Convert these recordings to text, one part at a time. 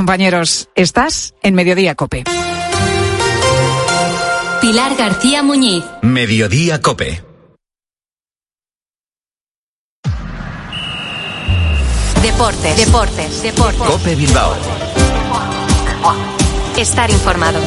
compañeros. Estás en Mediodía Cope. Pilar García Muñiz. Mediodía Cope. Deportes, deportes, deportes. Cope Bilbao. Estar informado.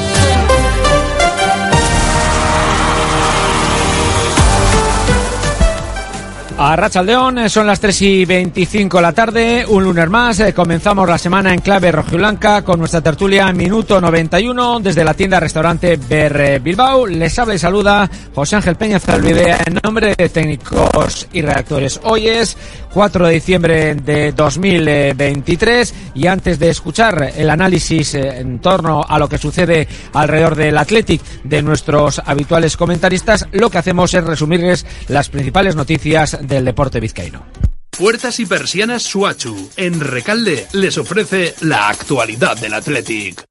A Rachaldeón, eh, son las 3 y 25 de la tarde, un lunes más, eh, comenzamos la semana en clave rojiblanca con nuestra tertulia minuto 91 desde la tienda restaurante Ber Bilbao. Les habla y saluda José Ángel Peña Zalvidea en nombre de técnicos y redactores. Hoy es 4 de diciembre de 2023 y antes de escuchar el análisis eh, en torno a lo que sucede alrededor del Athletic de nuestros habituales comentaristas, lo que hacemos es resumirles las principales noticias del deporte vizcaíno. Puertas y persianas Suachu. En Recalde les ofrece la actualidad del Athletic.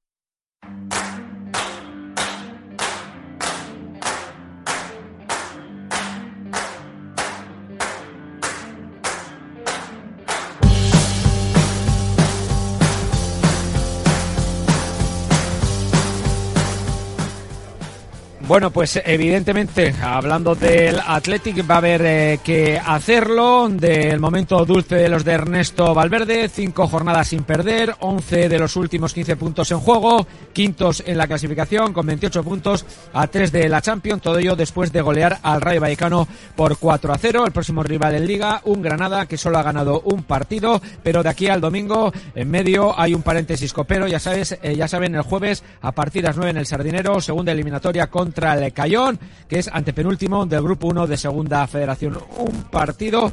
Bueno, pues evidentemente, hablando del Athletic, va a haber eh, que hacerlo. Del momento dulce de los de Ernesto Valverde, cinco jornadas sin perder, once de los últimos quince puntos en juego, quintos en la clasificación con 28 puntos a tres de la Champions. Todo ello después de golear al Rayo Vallecano por 4 a 0. El próximo rival en Liga, un Granada que solo ha ganado un partido, pero de aquí al domingo, en medio, hay un paréntesis copero. Ya sabes, eh, ya saben, el jueves a partir de las 9 en el Sardinero, segunda eliminatoria contra contra el Cayón, que es antepenúltimo del Grupo 1 de Segunda Federación. Un partido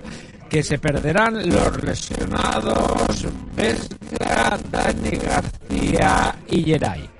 que se perderán los lesionados Vesga, Dani García y Geray.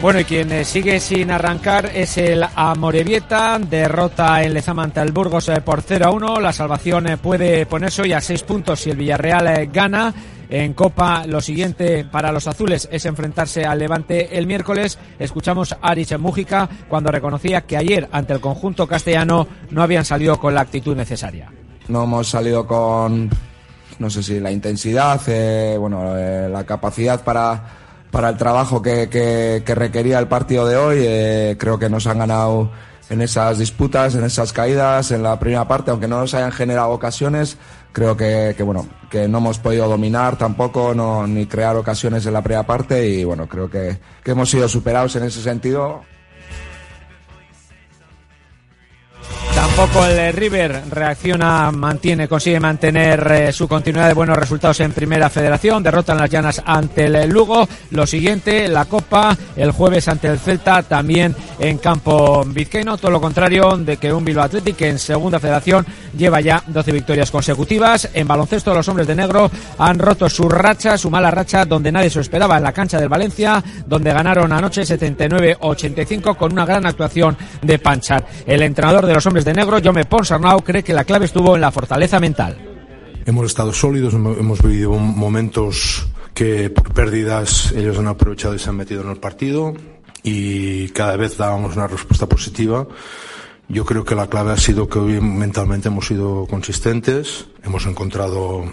Bueno, y quien eh, sigue sin arrancar es el Amorebieta, derrota en Lezama ante el Burgos eh, por 0 a 1. La salvación eh, puede ponerse hoy a 6 puntos si el Villarreal gana. En Copa, lo siguiente para los azules es enfrentarse al Levante el miércoles. Escuchamos a Arich Mújica cuando reconocía que ayer ante el conjunto castellano no habían salido con la actitud necesaria. No hemos salido con, no sé si la intensidad, bueno, la capacidad para, para el trabajo que, que, que requería el partido de hoy. Eh, creo que nos han ganado en esas disputas, en esas caídas, en la primera parte, aunque no nos hayan generado ocasiones. Creo que, que bueno, que no hemos podido dominar tampoco, no, ni crear ocasiones en la primera parte y bueno, creo que, que hemos sido superados en ese sentido. Tampoco el River reacciona, mantiene, consigue mantener eh, su continuidad de buenos resultados en Primera Federación. Derrotan las llanas ante el Lugo. Lo siguiente, la Copa, el jueves ante el Celta, también en campo vizcaíno. Todo lo contrario de que un Bilbao Athletic en Segunda Federación lleva ya 12 victorias consecutivas. En baloncesto, los hombres de negro han roto su racha, su mala racha, donde nadie se esperaba en la cancha del Valencia, donde ganaron anoche 79-85 con una gran actuación de Panchar. El entrenador de los hombres de negro, Jaume Ponsarnau, cree que la clave estuvo en la fortaleza mental. Hemos estado sólidos, hemos vivido momentos que por pérdidas ellos han aprovechado y se han metido en el partido y cada vez dábamos una respuesta positiva. Yo creo que la clave ha sido que hoy mentalmente hemos sido consistentes, hemos encontrado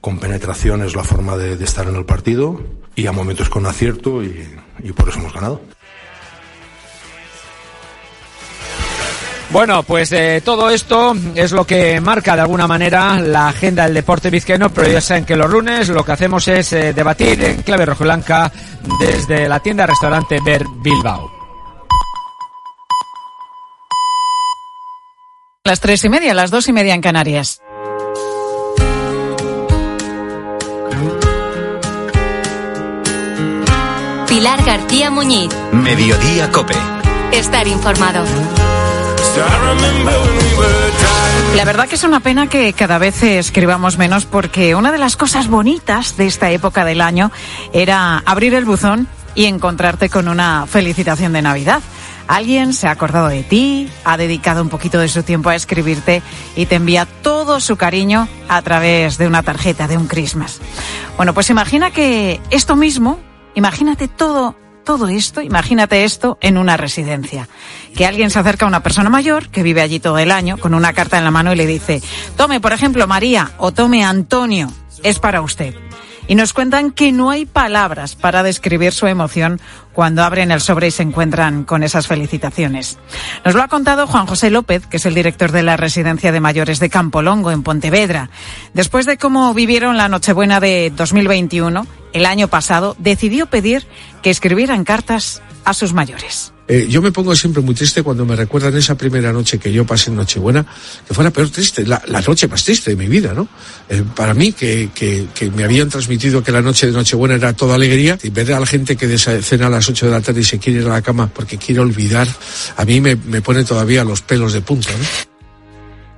con penetraciones la forma de, de estar en el partido y a momentos con acierto y, y por eso hemos ganado. Bueno, pues eh, todo esto es lo que marca de alguna manera la agenda del deporte vizcaíno, pero ya saben que los lunes lo que hacemos es eh, debatir en clave rojiblanca desde la tienda restaurante Ver Bilbao. Las tres y media, las dos y media en Canarias. Pilar García Muñiz. Mediodía Cope. Estar informado. La verdad que es una pena que cada vez escribamos menos porque una de las cosas bonitas de esta época del año era abrir el buzón y encontrarte con una felicitación de Navidad. Alguien se ha acordado de ti, ha dedicado un poquito de su tiempo a escribirte y te envía todo su cariño a través de una tarjeta, de un Christmas. Bueno, pues imagina que esto mismo, imagínate todo todo esto, imagínate esto en una residencia. Que alguien se acerca a una persona mayor que vive allí todo el año con una carta en la mano y le dice, tome, por ejemplo, María o tome Antonio, es para usted. Y nos cuentan que no hay palabras para describir su emoción cuando abren el sobre y se encuentran con esas felicitaciones. Nos lo ha contado Juan José López, que es el director de la residencia de mayores de Campolongo, en Pontevedra. Después de cómo vivieron la Nochebuena de 2021, el año pasado, decidió pedir que escribieran cartas a sus mayores. Eh, yo me pongo siempre muy triste cuando me recuerdan esa primera noche que yo pasé en Nochebuena, que fue la peor triste, la, noche más triste de mi vida, ¿no? Eh, para mí, que, que, que, me habían transmitido que la noche de Nochebuena era toda alegría, y ver a la gente que cena a las 8 de la tarde y se quiere ir a la cama porque quiere olvidar, a mí me, me pone todavía los pelos de punta, ¿no?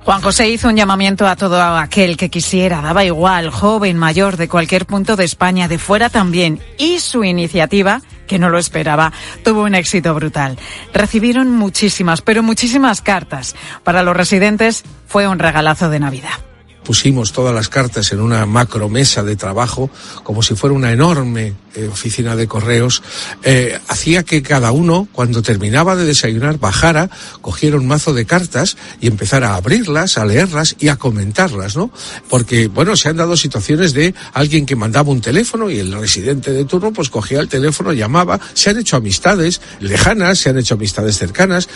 Juan José hizo un llamamiento a todo aquel que quisiera, daba igual, joven, mayor, de cualquier punto de España, de fuera también, y su iniciativa, que no lo esperaba, tuvo un éxito brutal. Recibieron muchísimas, pero muchísimas cartas. Para los residentes fue un regalazo de Navidad pusimos todas las cartas en una macro mesa de trabajo, como si fuera una enorme eh, oficina de correos, eh, hacía que cada uno, cuando terminaba de desayunar, bajara, cogiera un mazo de cartas y empezara a abrirlas, a leerlas y a comentarlas, ¿no? Porque, bueno, se han dado situaciones de alguien que mandaba un teléfono y el residente de turno pues cogía el teléfono, llamaba, se han hecho amistades lejanas, se han hecho amistades cercanas.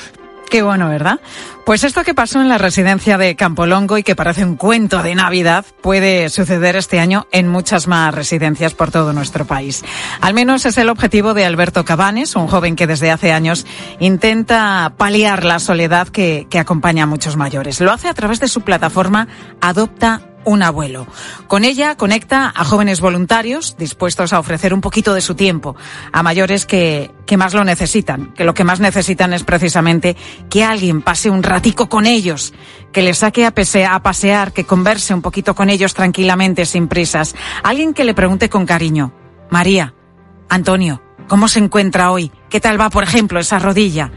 Qué bueno, ¿verdad? Pues esto que pasó en la residencia de Campolongo y que parece un cuento de Navidad puede suceder este año en muchas más residencias por todo nuestro país. Al menos es el objetivo de Alberto Cabanes, un joven que desde hace años intenta paliar la soledad que, que acompaña a muchos mayores. Lo hace a través de su plataforma Adopta un abuelo. Con ella conecta a jóvenes voluntarios dispuestos a ofrecer un poquito de su tiempo a mayores que, que más lo necesitan, que lo que más necesitan es precisamente que alguien pase un ratico con ellos, que les saque a, a pasear, que converse un poquito con ellos tranquilamente, sin prisas. Alguien que le pregunte con cariño, María, Antonio, ¿cómo se encuentra hoy? ¿Qué tal va, por ejemplo, esa rodilla?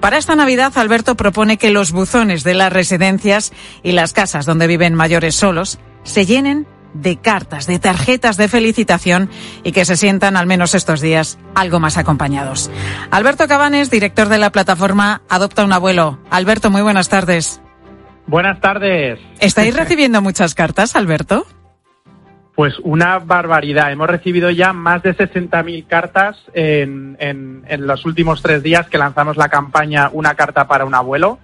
Para esta Navidad, Alberto propone que los buzones de las residencias y las casas donde viven mayores solos se llenen de cartas, de tarjetas de felicitación y que se sientan al menos estos días algo más acompañados. Alberto Cabanes, director de la plataforma Adopta un abuelo. Alberto, muy buenas tardes. Buenas tardes. ¿Estáis recibiendo muchas cartas, Alberto? Pues una barbaridad. Hemos recibido ya más de 60.000 cartas en, en, en, los últimos tres días que lanzamos la campaña Una carta para un abuelo.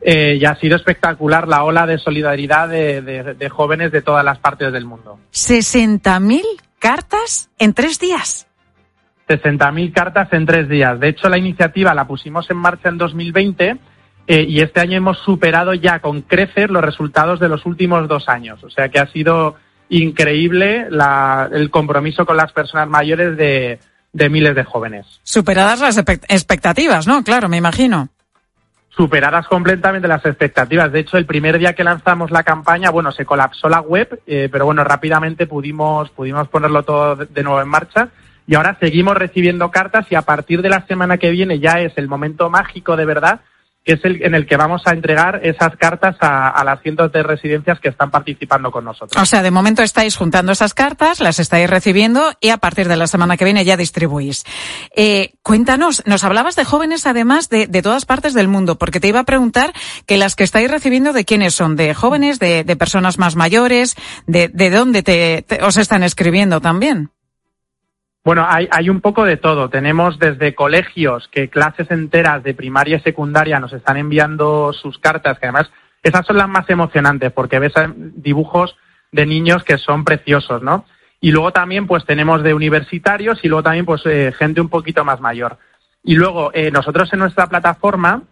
Eh, y ha sido espectacular la ola de solidaridad de, de, de jóvenes de todas las partes del mundo. ¿60.000 cartas en tres días? 60.000 cartas en tres días. De hecho, la iniciativa la pusimos en marcha en 2020 eh, y este año hemos superado ya con crecer los resultados de los últimos dos años. O sea que ha sido increíble la, el compromiso con las personas mayores de, de miles de jóvenes. Superadas las expectativas, ¿no? Claro, me imagino superadas completamente las expectativas. De hecho, el primer día que lanzamos la campaña, bueno, se colapsó la web, eh, pero bueno, rápidamente pudimos, pudimos ponerlo todo de nuevo en marcha. Y ahora seguimos recibiendo cartas y a partir de la semana que viene ya es el momento mágico de verdad que es el en el que vamos a entregar esas cartas a, a, las cientos de residencias que están participando con nosotros. O sea, de momento estáis juntando esas cartas, las estáis recibiendo y a partir de la semana que viene ya distribuís. Eh, cuéntanos, nos hablabas de jóvenes además de, de, todas partes del mundo, porque te iba a preguntar que las que estáis recibiendo de quiénes son, de jóvenes, de, de personas más mayores, de, de dónde te, te, os están escribiendo también. Bueno, hay, hay un poco de todo. Tenemos desde colegios que clases enteras de primaria y secundaria nos están enviando sus cartas, que además esas son las más emocionantes porque ves dibujos de niños que son preciosos, ¿no? Y luego también pues tenemos de universitarios y luego también pues eh, gente un poquito más mayor. Y luego eh, nosotros en nuestra plataforma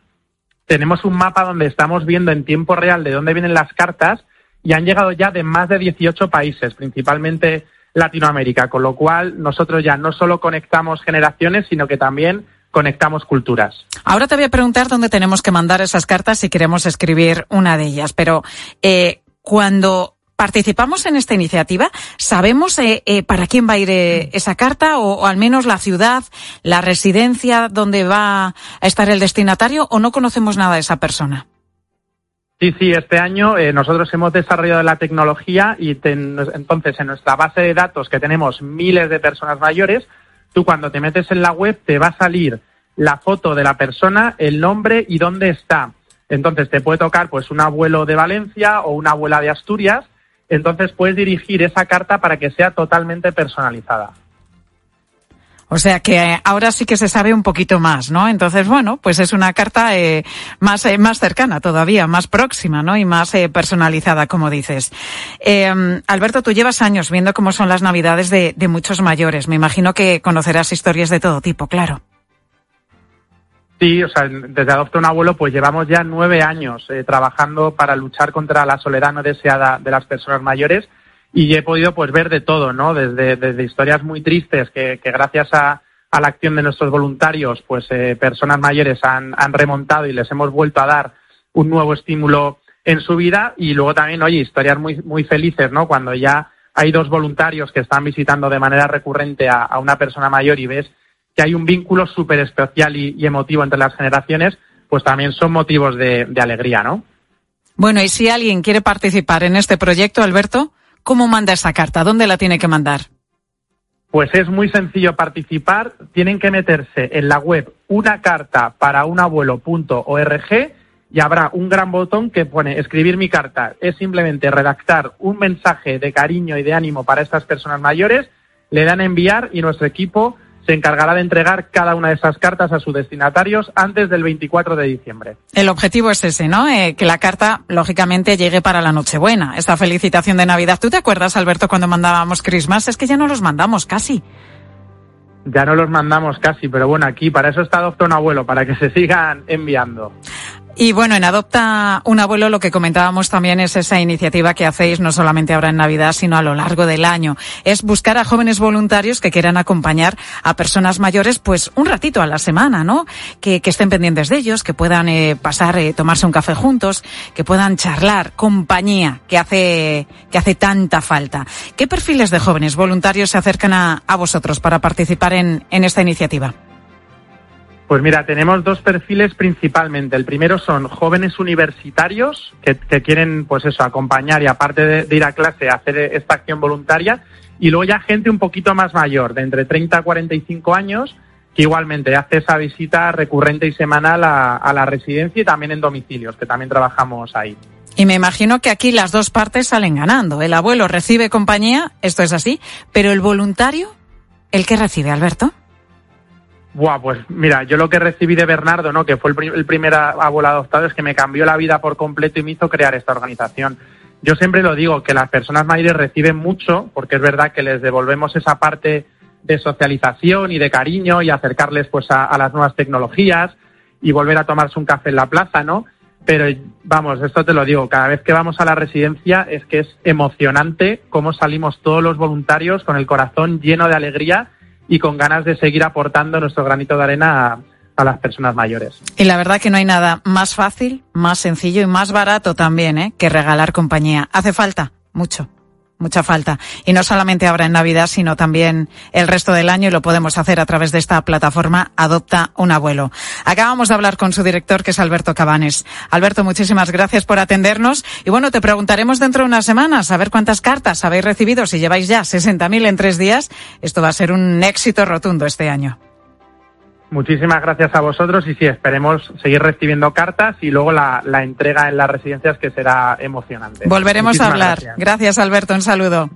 tenemos un mapa donde estamos viendo en tiempo real de dónde vienen las cartas y han llegado ya de más de 18 países, principalmente Latinoamérica, con lo cual nosotros ya no solo conectamos generaciones, sino que también conectamos culturas. Ahora te voy a preguntar dónde tenemos que mandar esas cartas si queremos escribir una de ellas, pero eh, cuando participamos en esta iniciativa, ¿sabemos eh, eh, para quién va a ir esa carta o, al menos la ciudad, la residencia donde va a estar el destinatario o no conocemos nada de esa persona? Sí, sí, este año eh, nosotros hemos desarrollado la tecnología y entonces en nuestra base de datos que tenemos miles de personas mayores, tú cuando te metes en la web te va a salir la foto de la persona, el nombre y dónde está. Entonces te puede tocar pues un abuelo de Valencia o una abuela de Asturias, entonces puedes dirigir esa carta para que sea totalmente personalizada. O sea que ahora sí que se sabe un poquito más, ¿no? Entonces, bueno, pues es una carta eh, más, eh, más cercana todavía, más próxima, ¿no? Y más eh, personalizada, como dices. Eh, Alberto, tú llevas años viendo cómo son las navidades de, de muchos mayores. Me imagino que conocerás historias de todo tipo, claro. Sí, o sea, desde Adopta un Abuelo, pues llevamos ya nueve años eh, trabajando para luchar contra la soledad no deseada de las personas mayores y he podido pues ver de todo, ¿no? Desde, historias muy tristes que, gracias a, la acción de nuestros voluntarios, pues eh, personas mayores han, remontado y les hemos vuelto a dar un nuevo estímulo en su vida y luego también, oye, historias muy, muy felices, ¿no? Cuando ya hay dos voluntarios que están visitando de manera recurrente a, una persona mayor y ves que hay un vínculo súper especial y, y, emotivo entre las generaciones, pues también son motivos de, de alegría, ¿no? Bueno, y si alguien quiere participar en este proyecto, Alberto, ¿Cómo manda esa carta? ¿Dónde la tiene que mandar? Pues es muy sencillo participar. Tienen que meterse en la web una carta para un abuelo.org y habrá un gran botón que pone escribir mi carta. Es simplemente redactar un mensaje de cariño y de ánimo para estas personas mayores, le dan enviar y nuestro equipo se encargará de entregar cada una de esas cartas a sus destinatarios antes del 24 de diciembre. El objetivo es ese, ¿no? Eh, que la carta, lógicamente, llegue para la Nochebuena, esta felicitación de Navidad. ¿Tú te acuerdas, Alberto, cuando mandábamos Christmas? Es que ya no los mandamos casi. Ya no los mandamos casi, pero bueno, aquí para eso está Adopta un Abuelo, para que se sigan enviando. Y bueno, en Adopta un abuelo lo que comentábamos también es esa iniciativa que hacéis no solamente ahora en Navidad, sino a lo largo del año. Es buscar a jóvenes voluntarios que quieran acompañar a personas mayores pues un ratito a la semana, ¿no? Que, estén pendientes de ellos, que puedan eh, pasar, eh, tomarse un café juntos, que puedan charlar, compañía, que hace, que hace tanta falta. ¿Qué perfiles de jóvenes voluntarios se acercan a, a vosotros para participar en, en esta iniciativa? Pues mira, tenemos dos perfiles principalmente. El primero son jóvenes universitarios que, quieren, pues eso, acompañar y aparte de, de, ir a clase, hacer esta acción voluntaria. Y luego ya gente un poquito más mayor, de entre 30 a 45 años, que igualmente hace esa visita recurrente y semanal a, a la residencia y también en domicilios, que también trabajamos ahí. Y me imagino que aquí las dos partes salen ganando. El abuelo recibe compañía, esto es así, pero el voluntario, ¿el que recibe, Alberto? Buah, pues mira, yo lo que recibí de Bernardo, ¿no? Que fue el, prim el, primer abuelo adoptado, es que me cambió la vida por completo y me hizo crear esta organización. Yo siempre lo digo, que las personas mayores reciben mucho, porque es verdad que les devolvemos esa parte de socialización y de cariño y acercarles pues a, a las nuevas tecnologías y volver a tomarse un café en la plaza, ¿no? Pero vamos, esto te lo digo, cada vez que vamos a la residencia es que es emocionante cómo salimos todos los voluntarios con el corazón lleno de alegría y con ganas de seguir aportando nuestro granito de arena a, las personas mayores. Y la verdad que no hay nada más fácil, más sencillo y más barato también ¿eh? que regalar compañía. Hace falta mucho mucha falta. Y no solamente ahora en Navidad, sino también el resto del año y lo podemos hacer a través de esta plataforma Adopta un Abuelo. Acabamos de hablar con su director, que es Alberto Cabanes. Alberto, muchísimas gracias por atendernos. Y bueno, te preguntaremos dentro de unas semanas a ver cuántas cartas habéis recibido. Si lleváis ya 60.000 en tres días, esto va a ser un éxito rotundo este año. Muchísimas gracias a vosotros y sí, esperemos seguir recibiendo cartas y luego la, la entrega en las residencias que será emocionante. Volveremos Muchísimas a hablar. Gracias. gracias, Alberto. Un saludo.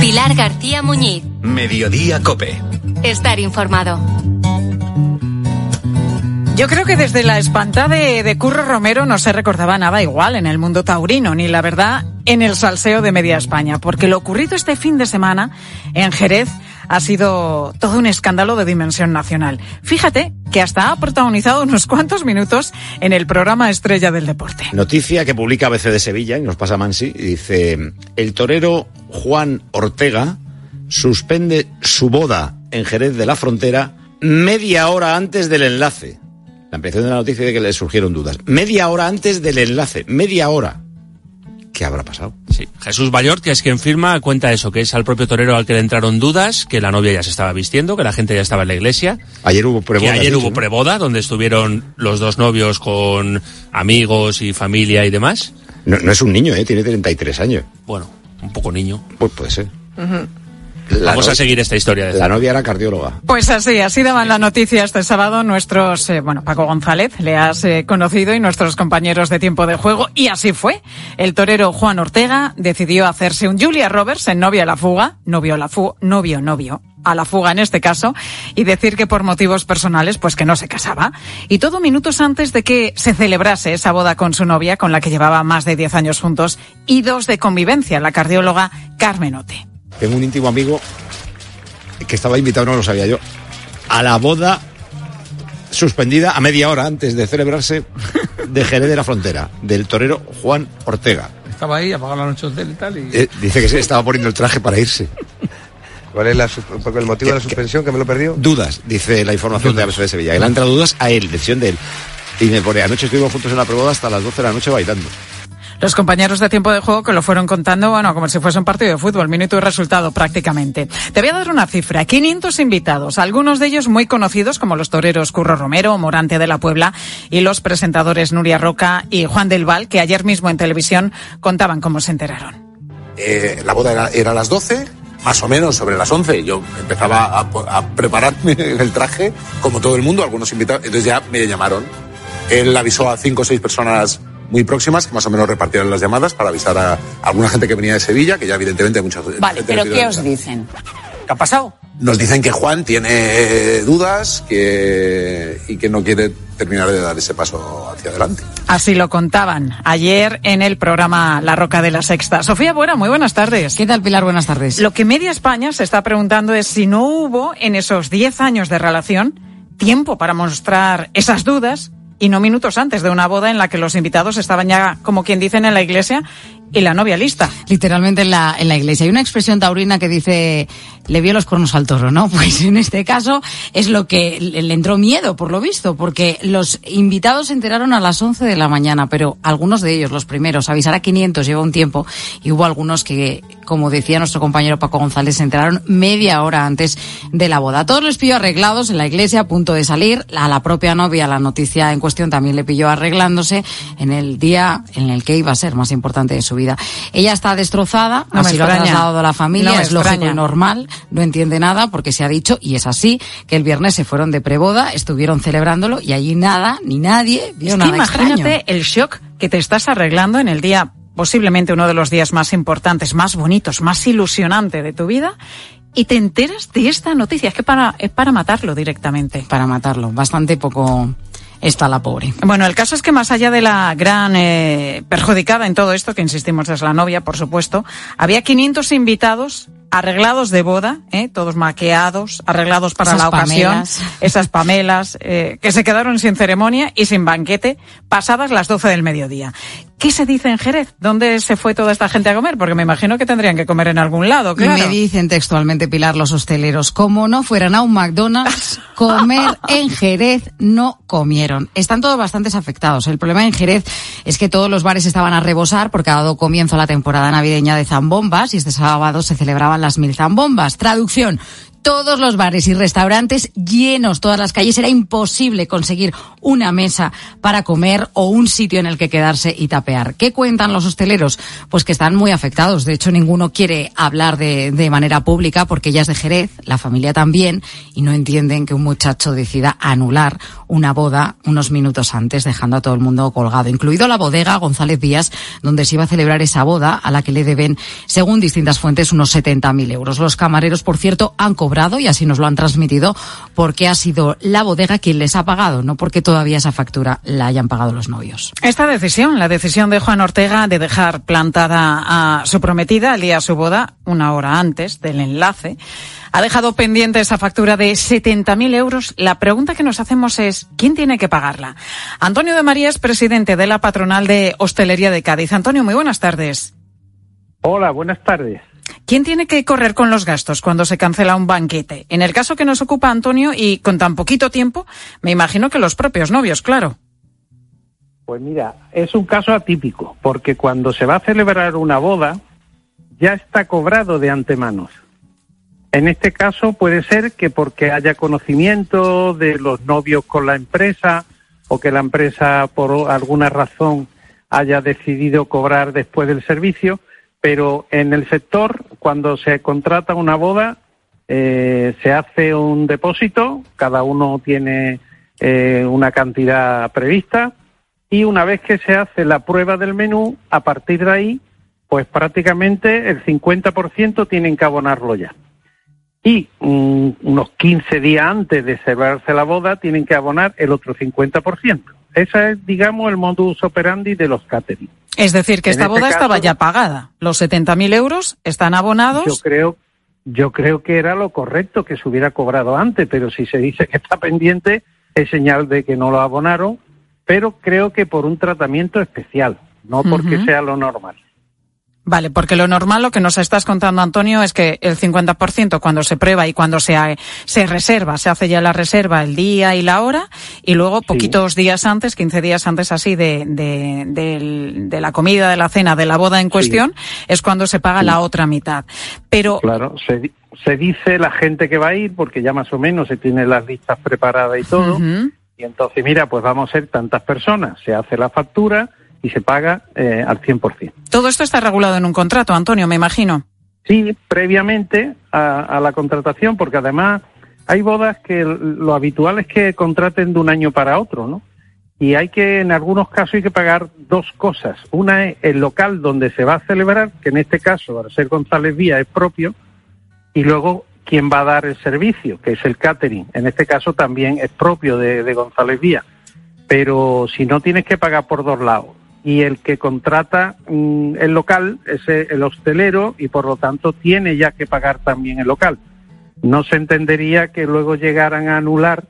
Pilar García Muñiz. Mediodía Cope. Estar informado. Yo creo que desde la espantada de, de, Curro Romero no se recordaba nada igual en el mundo taurino, ni la verdad en el salseo de media España, porque lo ocurrido este fin de semana en Jerez ha sido todo un escándalo de dimensión nacional. Fíjate que hasta ha protagonizado unos cuantos minutos en el programa Estrella del Deporte. Noticia que publica ABC de Sevilla y nos pasa Mansi y dice, el torero Juan Ortega suspende su boda en Jerez de la Frontera media hora antes del enlace. La ampliación de la noticia de que le surgieron dudas. Media hora antes del enlace, media hora. ¿Qué habrá pasado? Sí, Jesús Bayort, que es quien firma, cuenta eso, que es al propio torero al que le entraron dudas, que la novia ya se estaba vistiendo, que la gente ya estaba en la iglesia. Ayer hubo preboda. Que ayer dicho, hubo ¿no? preboda, donde estuvieron los dos novios con amigos y familia y demás. No, no es un niño, ¿eh? tiene 33 años. Bueno, un poco niño. Pues puede ser. La Vamos no- a seguir esta historia. De La novia era cardióloga. Pues así, así daban la noticia este sábado nuestros, eh, bueno, Paco González, le has eh, conocido, y nuestros compañeros de tiempo de juego, y así fue. El torero Juan Ortega decidió hacerse un Julia Roberts en novia a la fuga, novio a la fuga, novio, novio, a la fuga en este caso, y decir que por motivos personales, pues que no se casaba. Y todo minutos antes de que se celebrase esa boda con su novia, con la que llevaba más de 10 años juntos, y dos de convivencia, la cardióloga Carmen Ote. Tengo un íntimo amigo que estaba invitado, no lo sabía yo, a la boda suspendida a media hora antes de celebrarse de Jerez de la Frontera, del torero Juan Ortega. Estaba ahí, apagado la noche hotel y tal. Y... Eh, dice que se estaba poniendo el traje para irse. ¿Cuál es la, el motivo de la suspensión que me lo perdió? Dudas, dice la información de ABC de Sevilla. Y le han entrado dudas a él, decisión de él. Y me pone, anoche estuvimos juntos en la preboda hasta las 12 de la noche bailando. Los compañeros de tiempo de juego que lo fueron contando, bueno, como si fuese un partido de fútbol, minuto y resultado prácticamente. Te voy a dar una cifra, 500 invitados, algunos de ellos muy conocidos como los toreros Curro Romero, Morante de la Puebla y los presentadores Nuria Roca y Juan del Val, que ayer mismo en televisión contaban cómo se enteraron. Eh, la boda era, a las 12, más o menos sobre las 11. Yo empezaba a, a prepararme el traje, como todo el mundo, algunos invitados. Entonces ya me llamaron. Él avisó a cinco o seis personas muy próximas que más o menos repartieron las llamadas para avisar a alguna gente que venía de Sevilla, que ya evidentemente mucha Vale, gente pero ¿qué os dicen? ¿Qué ha pasado? Nos dicen que Juan tiene eh, dudas que, y que no quiere terminar de dar ese paso hacia adelante. Así lo contaban ayer en el programa La Roca de la Sexta. Sofía Buena, muy buenas tardes. ¿Qué tal, Pilar? Buenas tardes. Lo que media España se está preguntando es si no hubo en esos 10 años de relación tiempo para mostrar esas dudas y no minutos antes de una boda en la que los invitados estaban ya, como quien dicen, en la iglesia y la novia lista. Literalmente en la, en la iglesia. Hay una expresión taurina que dice, le vio los cuernos al toro, ¿no? Pues en este caso es lo que le, entró miedo, por lo visto, porque los invitados se enteraron a las 11 de la mañana, pero algunos de ellos, los primeros, avisar a 500 lleva un tiempo y hubo algunos que, como decía nuestro compañero Paco González, se enteraron media hora antes de la boda. Todos les pilló arreglados en la iglesia, a punto de salir. A la propia novia, la noticia en cuestión también le pilló arreglándose en el día en el que iba a ser más importante de su vida. Ella está destrozada, No así lo ha trasladado la familia, No es lógico y normal, no entiende nada porque se ha dicho, y es así, que el viernes se fueron de preboda, estuvieron celebrándolo y allí nada, ni nadie vio Es que imagínate extraño. el shock que te estás arreglando en el día, posiblemente uno de los días más importantes, más bonitos, más ilusionante de tu vida, y te enteras de esta noticia. Es que para, es para matarlo directamente. Para matarlo, bastante poco está la pobre. Bueno, el caso es que más allá de la gran eh, perjudicada en todo esto, que insistimos es la novia, por supuesto, había 500 invitados arreglados de boda, ¿eh? todos maqueados, arreglados para Esas la ocasión, pamelas. esas pamelas, eh, que se quedaron sin ceremonia y sin banquete, pasadas las 12 del mediodía. ¿Qué se dice en Jerez? ¿Dónde se fue toda esta gente a comer? Porque me imagino que tendrían que comer en algún lado, claro. Me dicen textualmente, Pilar, los hosteleros, como no fueran a un McDonald's, comer en Jerez no comieron. Están todos bastante afectados. El problema en Jerez es que todos los bares estaban a rebosar porque ha dado comienzo la temporada navideña de zambombas y este sábado se celebraban las mil zambombas. Traducción. Todos los bares y restaurantes llenos, todas las calles, era imposible conseguir una mesa para comer o un sitio en el que quedarse y tapear. ¿Qué cuentan los hosteleros? Pues que están muy afectados. De hecho, ninguno quiere hablar de, manera pública porque ella es de Jerez, la familia también, y no entienden que un muchacho decida anular una boda unos minutos antes, dejando a todo el mundo colgado, incluido la bodega González Díaz, donde se iba a celebrar esa boda, a la que le deben, según distintas fuentes, unos 70.000 euros. Los camareros, por cierto, han cobrado y así nos lo han transmitido porque ha sido la bodega quien les ha pagado, no porque todavía esa factura la hayan pagado los novios. Esta decisión, la decisión de Juan Ortega de dejar plantada a su prometida el día de su boda, una hora antes del enlace, ha dejado pendiente esa factura de 70.000 euros. La pregunta que nos hacemos es, ¿quién tiene que pagarla? Antonio de María es presidente de la patronal de hostelería de Cádiz. Antonio, muy buenas tardes. Hola, buenas tardes. ¿Quién tiene que correr con los gastos cuando se cancela un banquete? En el caso que nos ocupa Antonio y con tan poquito tiempo, me imagino que los propios novios, claro. Pues mira, es un caso atípico, porque cuando se va a celebrar una boda, ya está cobrado de antemano. En este caso puede ser que porque haya conocimiento de los novios con la empresa o que la empresa por alguna razón haya decidido cobrar después del servicio, pero en el sector cuando se contrata una boda eh, se hace un depósito, cada uno tiene eh, una cantidad prevista y una vez que se hace la prueba del menú, a partir de ahí, pues prácticamente el 50% tienen que abonarlo ya. Y mm, unos 15 días antes de celebrarse la boda tienen que abonar el otro 50%. Ese es, digamos, el modus operandi de los catering. Es decir, que esta este boda estaba ya pagada. Los 70.000 euros están abonados. Yo creo, yo creo que era lo correcto que se hubiera cobrado antes, pero si se dice que está pendiente, es señal de que no lo abonaron, pero creo que por un tratamiento especial, no porque sea lo normal. Vale, porque lo normal, lo que nos estás contando, Antonio, es que el 50% cuando se prueba y cuando se, ha- se reserva, se hace ya la reserva el día y la hora, y luego poquitos días antes, 15 días antes así de, de, de la comida, de la cena, de la boda en cuestión, es cuando se paga la otra mitad. Pero Claro, se, se dice la gente que va a ir, porque ya más o menos se tiene las listas preparadas y todo, y entonces, mira, pues vamos a ser tantas personas, se hace la factura y se paga eh, al 100%. todo esto está regulado en un contrato, Antonio, me imagino. Sí, previamente a, a la contratación, porque además hay bodas que lo habitual es que contraten de un año para otro, ¿no? Y hay que, en algunos casos, hay que pagar dos cosas. Una es el local donde se va a celebrar, que en este caso, al ser González Vía, es propio, y luego quién va a dar el servicio, que es el catering. En este caso también es propio de, de González Vía. Pero si no tienes que pagar por dos lados. Y el que contrata mm, el local es eh, el hostelero y por lo tanto tiene ya que pagar también el local. No se entendería que luego llegaran a anular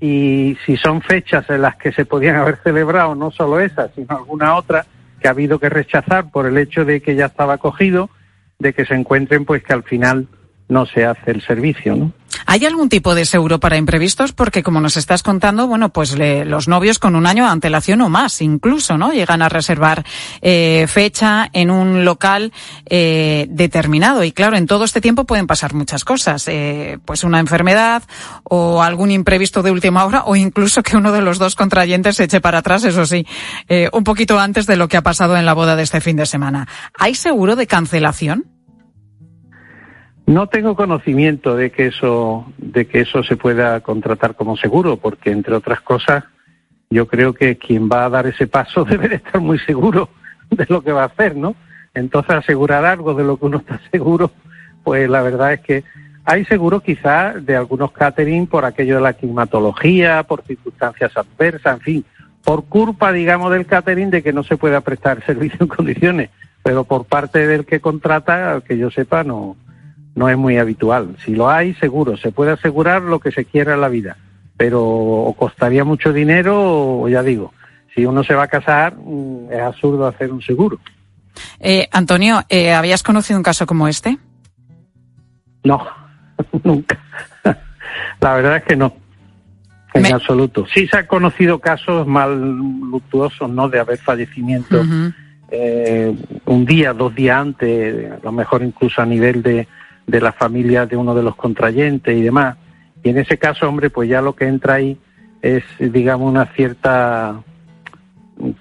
y si son fechas en las que se podían haber celebrado, no solo esa, sino alguna otra que ha habido que rechazar por el hecho de que ya estaba cogido, de que se encuentren pues que al final no se hace el servicio, ¿no? ¿Hay algún tipo de seguro para imprevistos? Porque como nos estás contando, bueno, pues le- los novios con un año de antelación o más, incluso, ¿no? Llegan a reservar eh, fecha en un local eh, determinado. Y claro, en todo este tiempo pueden pasar muchas cosas. eh, pues una enfermedad o algún imprevisto de última hora o incluso que uno de los dos contrayentes se eche para atrás, eso sí, eh, un poquito antes de lo que ha pasado en la boda de este fin de semana. ¿Hay seguro de cancelación? No tengo conocimiento de que eso, de que eso se pueda contratar como seguro, porque entre otras cosas, yo creo que quien va a dar ese paso debe de estar muy seguro de lo que va a hacer, ¿no? Entonces asegurar algo de lo que uno está seguro, pues la verdad es que hay seguro quizás de algunos catering por aquello de la climatología, por circunstancias adversas, en fin, por culpa, digamos, del catering de que no se pueda prestar servicio en condiciones, pero por parte del que contrata, que yo sepa, no, no es muy habitual. Si lo hay, seguro, se puede asegurar lo que se quiera en la vida, pero o costaría mucho dinero o ya digo, si uno se va a casar, mm, es absurdo hacer un seguro. Eh, Antonio, eh, ¿habías conocido un caso como este? No, nunca. La verdad es que no, en absoluto. Sí se han conocido casos mal luctuosos, ¿no? De haber fallecimiento eh, un día, dos días antes, a lo mejor incluso a nivel de, de la familia de uno de los contrayentes y demás. Y en ese caso, hombre, pues ya lo que entra ahí es, digamos, una cierta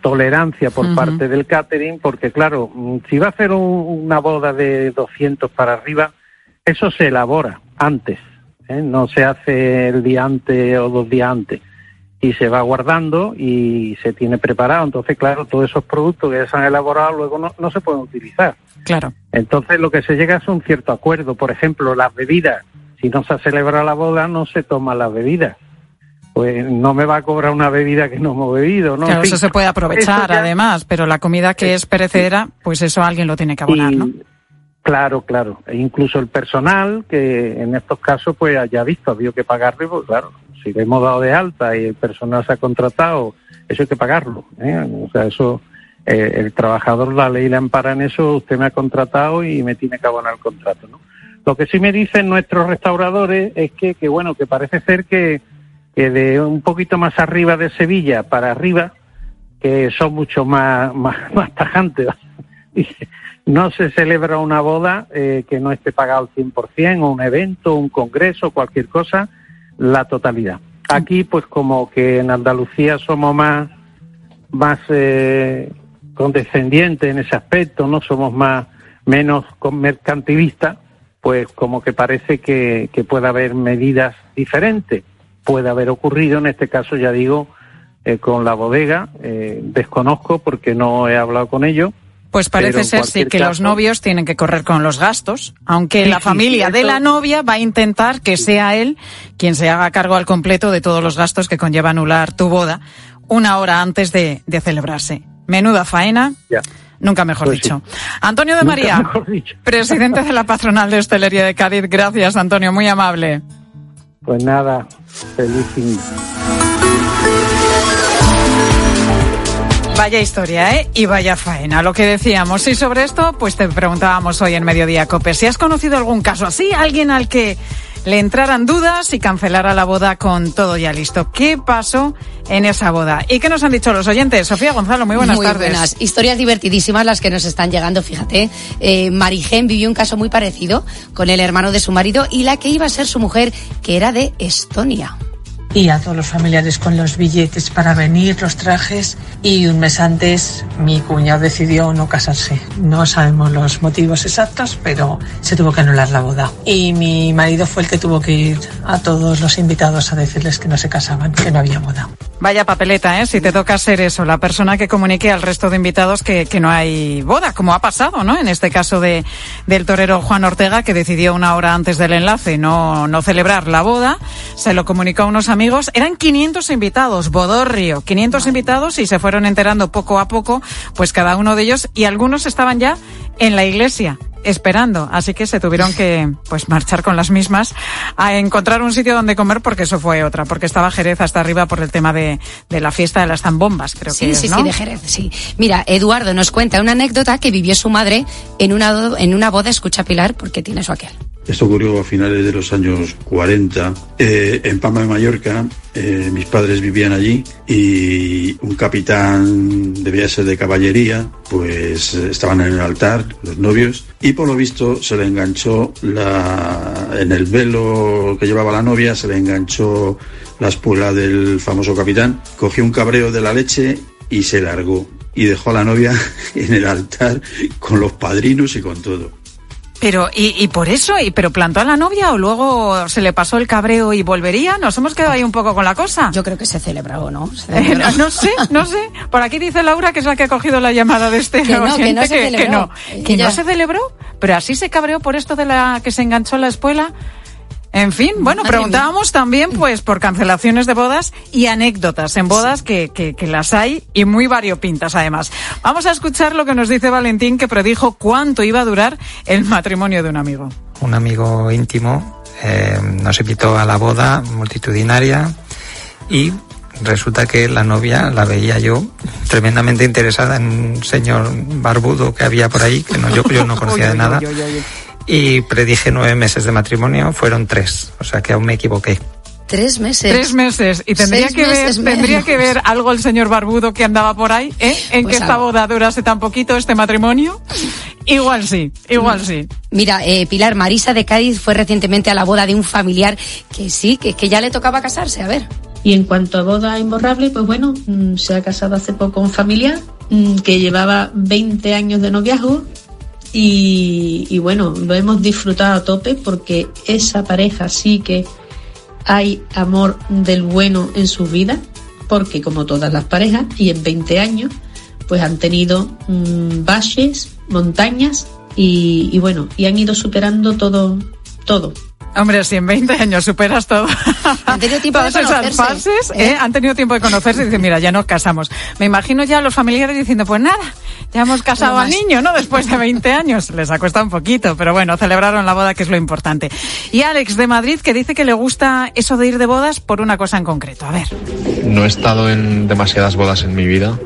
tolerancia por parte del catering, porque claro, si va a hacer un- una boda de 200 para arriba, eso se elabora antes, ¿eh? no se hace el día antes o dos días antes. Y se va guardando y se tiene preparado. Entonces, claro, todos esos productos que ya se han elaborado luego no, no se pueden utilizar. Claro. Entonces, lo que se llega es un cierto acuerdo. Por ejemplo, las bebidas. Si no se ha celebrado la boda, no se toma las bebidas. Pues no me va a cobrar una bebida que no hemos bebido, ¿no? Claro, En fin, eso se puede aprovechar ya- además, pero la comida que es perecedera, pues eso alguien lo tiene que abonar, ¿no? Claro, claro. E incluso el personal, que en estos casos pues haya visto, ha habido que pagarle, pues claro, si le hemos dado de alta y el personal se ha contratado, eso hay que pagarlo. ¿eh? O sea, eso, eh, el trabajador, la ley le ampara en eso, usted me ha contratado y me tiene que abonar el contrato, ¿no? Lo que sí me dicen nuestros restauradores es que, que bueno, que parece ser que, que de un poquito más arriba de Sevilla para arriba, que son mucho más, más, más tajantes. No se celebra una boda eh, que no esté pagado al 100%, o un evento, un congreso, cualquier cosa, la totalidad. Aquí, pues como que en Andalucía somos más, más eh, condescendientes en ese aspecto, no somos más menos mercantilistas, pues como que parece que, que puede haber medidas diferentes. Puede haber ocurrido, en este caso ya digo, eh, con la bodega, eh, desconozco porque no he hablado con ellos. Pues parece ser sí que los novios tienen que correr con los gastos, aunque Sí, la familia sí, de la novia va a intentar que sea él quien se haga cargo al completo de todos los gastos que conlleva anular tu boda una hora antes de, de celebrarse. Menuda faena, Ya. nunca mejor Pues sí. dicho. Antonio de Nunca María, presidente de la Patronal de Hostelería de Cádiz. Gracias, Antonio, muy amable. Pues nada, feliz fin. Vaya historia, ¿eh? Y vaya faena, lo que decíamos. Y sobre esto, pues te preguntábamos hoy en Mediodía Cope, si has conocido algún caso así, alguien al que le entraran dudas y cancelara la boda con todo ya listo. ¿Qué pasó en esa boda? ¿Y qué nos han dicho los oyentes? Sofía Gonzalo, muy buenas muy tardes. buenas. Historias divertidísimas las que nos están llegando, fíjate. Eh, Marigen vivió un caso muy parecido con el hermano de su marido y la que iba a ser su mujer, que era de Estonia. Y a todos los familiares con los billetes para venir, los trajes y un mes antes mi cuñado decidió no casarse. No sabemos los motivos exactos, pero se tuvo que anular la boda. Y mi marido fue el que tuvo que ir a todos los invitados a decirles que no se casaban, que no había boda. Vaya papeleta, ¿eh? Si te toca ser eso, la persona que comunique al resto de invitados que, que no hay boda, como ha pasado, ¿no? En este caso de, del torero Juan Ortega, que decidió una hora antes del enlace no, no celebrar la boda, se lo comunicó a unos amigos. Eran 500 invitados, Bodorrio, 500 invitados y se fueron enterando poco a poco, pues cada uno de ellos, y algunos estaban ya en la iglesia esperando, así que se tuvieron que pues marchar con las mismas a encontrar un sitio donde comer porque eso fue otra, porque estaba Jerez hasta arriba por el tema de, de la fiesta de las zambombas, creo Sí, que sí, es, ¿no? sí, de Jerez, sí. Mira, Eduardo nos cuenta una anécdota que vivió su madre en una, en una boda, escucha Pilar, porque tiene su aquel. Esto ocurrió a finales de los años 40 eh, en Palma de Mallorca. eh, mis padres vivían allí y un capitán debía ser de caballería, pues eh, estaban en el altar los novios y por lo visto se le enganchó en el velo que llevaba la novia, se le enganchó la espuela del famoso capitán, cogió un cabreo de la leche y se largó y dejó a la novia en el altar con los padrinos y con todo. Pero, ¿y, y por eso? ¿Y pero plantó a la novia o luego se le pasó el cabreo y volvería? Nos hemos quedado ahí un poco con la cosa. Yo creo que se celebró, ¿no? Eh, no, no sé, no sé. Por aquí dice Laura que es la que ha cogido la llamada de este Que no, que no se celebró. no, Eh, que ella- no se celebró, pero así se cabreó por esto de la que se enganchó la espuela. En fin, bueno, Madre preguntábamos también pues por cancelaciones de bodas y anécdotas en bodas que, que, que las hay y muy variopintas además. Vamos a escuchar lo que nos dice Valentín que predijo cuánto iba a durar el matrimonio de un amigo. un amigo íntimo eh, nos invitó a la boda multitudinaria y resulta que la novia la veía yo tremendamente interesada en un señor barbudo que había por ahí, que no, yo, yo no conocía de nada, y predije nueve meses de matrimonio, fueron tres, o sea que aún me equivoqué. Tres meses. Tres meses. Y tendría Seis que ver, tendría menos. que ver algo el señor barbudo que andaba por ahí, ¿eh? En Pues que esta algo. boda durase tan poquito, este matrimonio. Igual sí, igual sí. Mira, eh, Pilar Marisa de Cádiz fue recientemente a la boda de un familiar que sí, que, que ya le tocaba casarse, a ver. Y en cuanto a boda imborrable, pues bueno, mm, se ha casado hace poco un familiar mm, que llevaba 20 años de noviazgo y, bueno, lo hemos disfrutado a tope porque esa pareja sí que hay amor del bueno en su vida porque como todas las parejas y en 20 años, pues han tenido mm, valles, montañas y bueno, y han ido superando todo, todo. Hombre, si en 20 años superas todo. Han tenido tiempo de Todas esas conocerse, fases, ¿eh? ¿eh? han tenido tiempo de conocerse y dicen, mira, ya nos casamos. Me imagino ya a los familiares diciendo, pues nada, ya hemos casado al niño, ¿no? Después de 20 años. Les ha costado un poquito, pero bueno, celebraron la boda, que es lo importante. Y Alex de Madrid, que dice que le gusta eso de ir de bodas por una cosa en concreto. A ver. No he estado en demasiadas bodas en mi vida,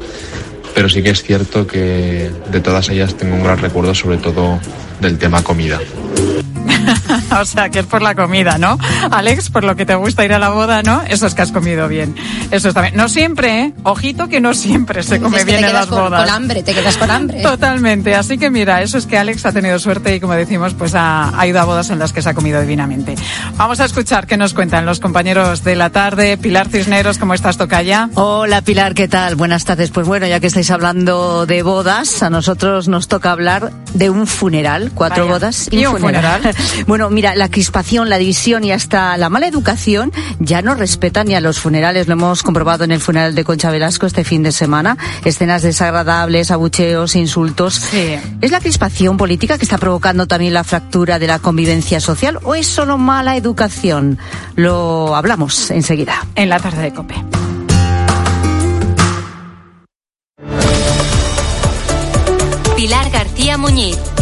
pero sí que es cierto que de todas ellas tengo un gran recuerdo, sobre todo del tema comida. o sea, que es por la comida, ¿no? Alex, por lo que te gusta ir a la boda, ¿no? Eso es que has comido bien. Eso está bien. No siempre, ¿eh? Ojito que no siempre se come Es que bien te en quedas las con, bodas. con hambre, te quedas con hambre. Totalmente. Así que mira, eso es que Alex ha tenido suerte y como decimos, pues ha, ha ido a bodas en las que se ha comido divinamente. Vamos a escuchar qué nos cuentan los compañeros de la tarde. Pilar Cisneros, ¿cómo estás, Tocaya? Hola Pilar, ¿qué tal? Buenas tardes. Pues bueno, ya que estáis hablando de bodas, a nosotros nos toca hablar de un funeral, cuatro Vaya. bodas ¿Y un funeral? bueno, mira, la crispación, la división y hasta la mala educación ya no respetan ni a los funerales. Lo hemos comprobado en el funeral de Concha Velasco este fin de semana. Escenas desagradables, abucheos, insultos. ¿Es la crispación política que está provocando también la fractura de la convivencia social o es solo mala educación? Lo hablamos enseguida. En la tarde de COPE. Pilar García Muñiz.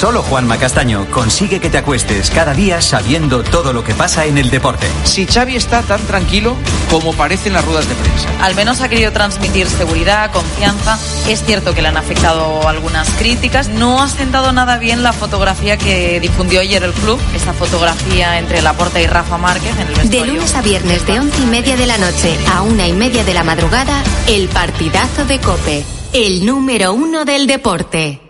Solo Juanma Castaño consigue que te acuestes cada día sabiendo todo lo que pasa en el deporte. Si Xavi está tan tranquilo como parece en las ruedas de prensa. Al menos ha querido transmitir seguridad, confianza. Es cierto que le han afectado algunas críticas. No ha sentado nada bien la fotografía que difundió ayer el club, esa fotografía entre Laporta y Rafa Márquez en el De vestuario. lunes a viernes de once y media de la noche a una y media de la madrugada, el partidazo de Cope. El número uno del deporte.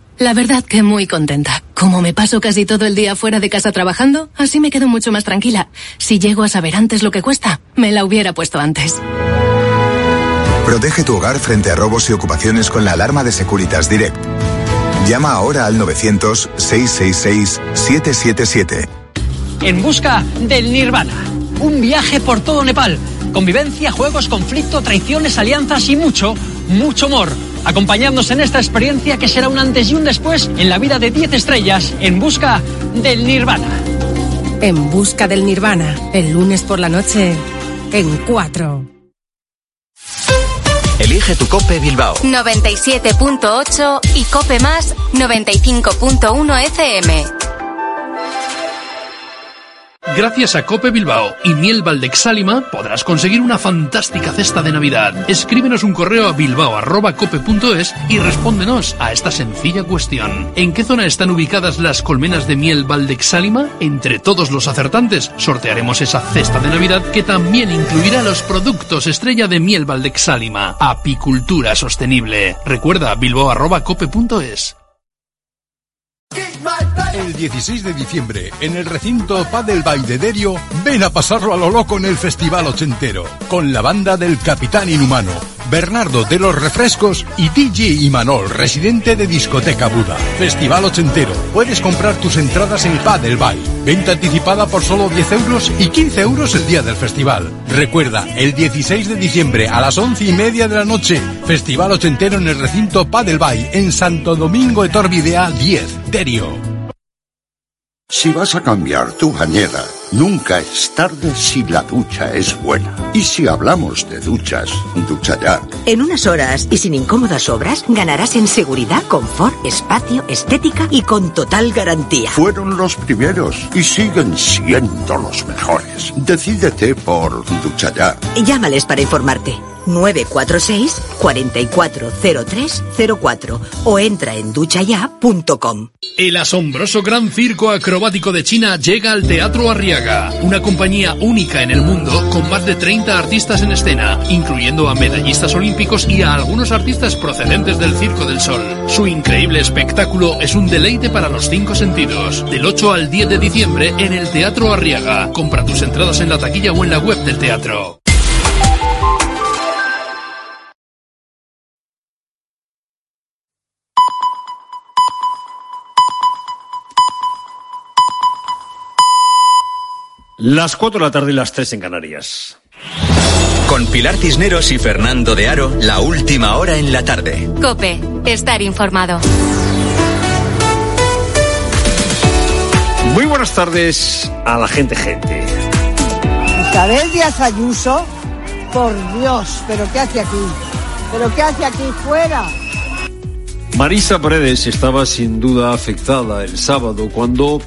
La verdad que muy contenta. Como me paso casi todo el día fuera de casa trabajando, así me quedo mucho más tranquila. Si llego a saber antes lo que cuesta, me la hubiera puesto antes. Protege tu hogar frente a robos y ocupaciones con la alarma de Securitas Direct. Llama ahora al 900-666-777. En busca del Nirvana. Un viaje por todo Nepal. Convivencia, juegos, conflicto, traiciones, alianzas y mucho, mucho amor. Acompañadnos en esta experiencia que será un antes y un después en la vida de 10 estrellas en busca del Nirvana. En busca del nirvana, el lunes por la noche, en 4. Elige tu Cope Bilbao. 97.8 y Cope Más 95.1 FM. Gracias a Cope Bilbao y Miel Valdexálima podrás conseguir una fantástica cesta de Navidad. Escríbenos un correo a bilbao.cope.es y respóndenos a esta sencilla cuestión. ¿En qué zona están ubicadas las colmenas de miel Valdexálima? Entre todos los acertantes sortearemos esa cesta de Navidad que también incluirá los productos estrella de miel Valdexálima. Apicultura sostenible. Recuerda bilbao.cope.es. El 16 de diciembre, en el recinto Padel Bay de Derio, ven a pasarlo a lo loco en el Festival Ochentero, con la banda del Capitán Inhumano, Bernardo de los Refrescos y DJ Imanol, residente de Discoteca Buda. Festival Ochentero. Puedes comprar tus entradas en Padel Bay. Venta anticipada por solo 10 euros y 15 euros el día del festival. Recuerda, el 16 de diciembre a las 11 y media de la noche, Festival Ochentero en el recinto Padel Bay, en Santo Domingo Etorbidea 10, Derio. Si vas a cambiar tu bañera, Nunca es tarde si la ducha es buena. Y si hablamos de duchas, ducha ya. En unas horas y sin incómodas obras, ganarás en seguridad, confort, espacio, estética y con total garantía. Fueron los primeros y siguen siendo los mejores. Decídete por ducha ya. Llámales para informarte. 946 440304 o entra en duchaya.com. El asombroso Gran Circo Acrobático de China llega al Teatro Arriaga, una compañía única en el mundo con más de 30 artistas en escena, incluyendo a medallistas olímpicos y a algunos artistas procedentes del Circo del Sol. Su increíble espectáculo es un deleite para los cinco sentidos. Del 8 al 10 de diciembre en el Teatro Arriaga. Compra tus entradas en la taquilla o en la web del teatro. Las 4 de la tarde y las 3 en Canarias. Con Pilar Cisneros y Fernando de Aro, la última hora en la tarde. Cope, estar informado. Muy buenas tardes a la gente, gente. Isabel Díaz Ayuso, por Dios, pero ¿qué hace aquí? ¿Pero qué hace aquí fuera? Marisa Paredes estaba sin duda afectada el sábado cuando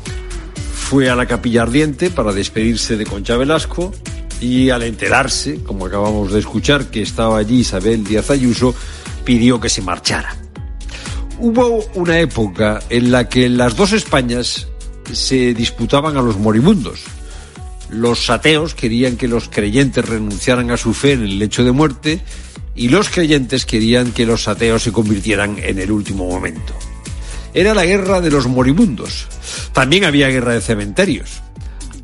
fue a la capilla ardiente para despedirse de Concha Velasco y al enterarse, como acabamos de escuchar, que estaba allí Isabel Díaz Ayuso, pidió que se marchara. Hubo una época en la que las dos Españas se disputaban a los moribundos. Los ateos querían que los creyentes renunciaran a su fe en el lecho de muerte y los creyentes querían que los ateos se convirtieran en el último momento. Era la guerra de los moribundos. También había guerra de cementerios.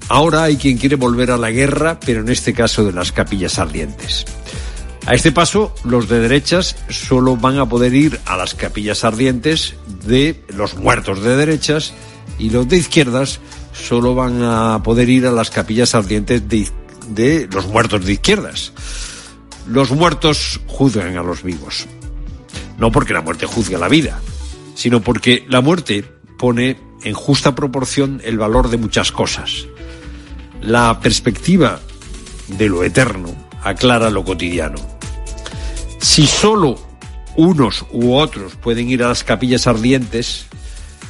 Ahora hay quien quiere volver a la guerra, pero en este caso de las capillas ardientes. A este paso, los de derechas solo van a poder ir a las capillas ardientes de los muertos de derechas y los de izquierdas solo van a poder ir a las capillas ardientes de, de los muertos de izquierdas. Los muertos juzgan a los vivos. No porque la muerte juzgue a la vida, sino porque la muerte pone en justa proporción el valor de muchas cosas. La perspectiva de lo eterno aclara lo cotidiano. Si solo unos u otros pueden ir a las capillas ardientes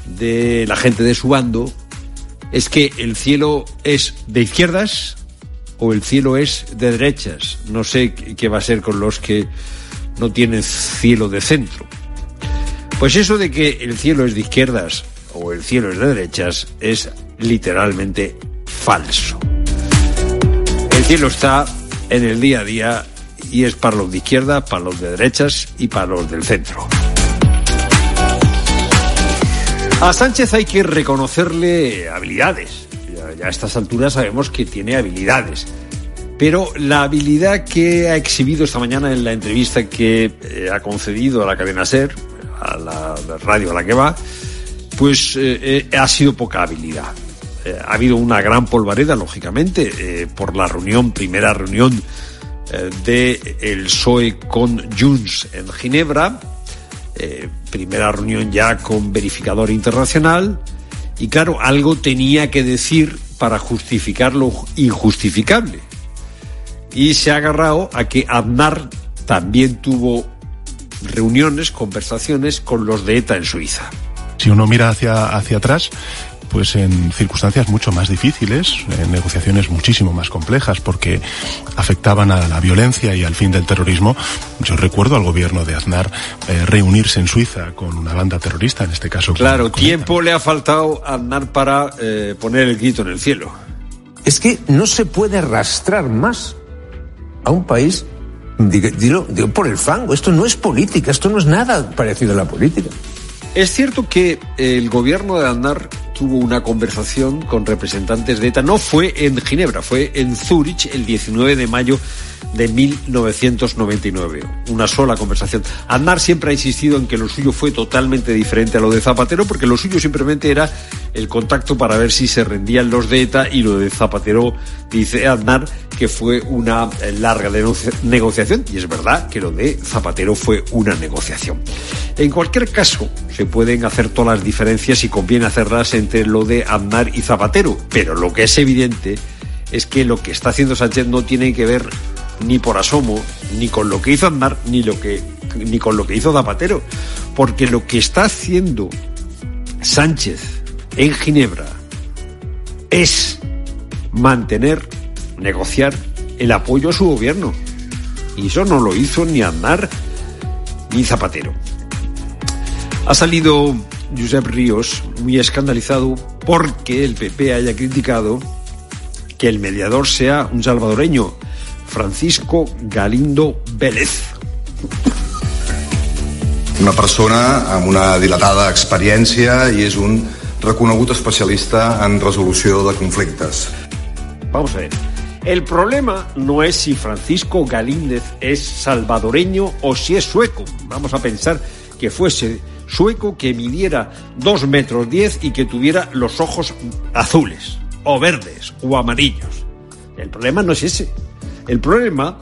de la gente de su bando, es que el cielo es de izquierdas o el cielo es de derechas. No sé qué va a ser con los que no tienen cielo de centro. Pues eso de que el cielo es de izquierdas o el cielo es de derechas es literalmente falso. El cielo está en el día a día y es para los de izquierda, para los de derechas y para los del centro. A Sánchez hay que reconocerle habilidades. Ya, a estas alturas sabemos que tiene habilidades. Pero la habilidad que ha exhibido esta mañana en la entrevista que eh, ha concedido a la cadena SER, la, radio a la que va, pues eh, eh, ha sido poca habilidad. Eh, ha habido una gran polvareda, lógicamente, por la reunión, primera reunión de el PSOE con Junts en Ginebra, primera reunión ya con verificador internacional, y claro, algo tenía que decir para justificar lo injustificable. Y se ha agarrado a que Aznar también tuvo reuniones, conversaciones con los de ETA en Suiza. Si uno mira hacia, hacia atrás, pues en circunstancias mucho más difíciles, en negociaciones muchísimo más complejas, porque afectaban a la violencia y al fin del terrorismo. Yo recuerdo al gobierno de Aznar eh, reunirse en Suiza con una banda terrorista, en este caso. Claro, con, con tiempo le ha faltado a Aznar para eh, poner el grito en el cielo. Es que no se puede arrastrar más a un país Digo, digo, por el fango, esto no es política, esto no es nada parecido a la política. Es cierto que el gobierno de Aznar tuvo una conversación con representantes de ETA, no fue en Ginebra, fue en Zúrich el 19 de mayo de 1999. Una sola conversación. Aznar siempre ha insistido en que lo suyo fue totalmente diferente a lo de Zapatero, porque lo suyo simplemente era el contacto para ver si se rendían los de ETA y lo de Zapatero, dice Aznar, que fue una larga negociación. Y es verdad que lo de Zapatero fue una negociación. En cualquier caso, se pueden hacer todas las diferencias y conviene hacerlas entre lo de Aznar y Zapatero. Pero lo que es evidente es que lo que está haciendo Sánchez no tiene que ver ni por asomo ni con lo que hizo Aznar ni lo que ni con lo que hizo Zapatero, porque lo que está haciendo Sánchez en Ginebra es mantener, negociar el apoyo a su gobierno. Y eso no lo hizo ni Aznar ni Zapatero. Ha salido Josep Ríos muy escandalizado porque el PP haya criticado que el mediador sea un salvadoreño, Francisco Galindo Vélez. Una persona amb una dilatada experiència i és un reconegut especialista en resolució de conflictes. Vamos a ver. El problema no es si Francisco Galíndez es salvadoreño o si es sueco. Vamos a pensar que fuese sueco que midiera dos metros diez y que tuviera los ojos azules, o verdes, o amarillos. El problema no es ese. El problema,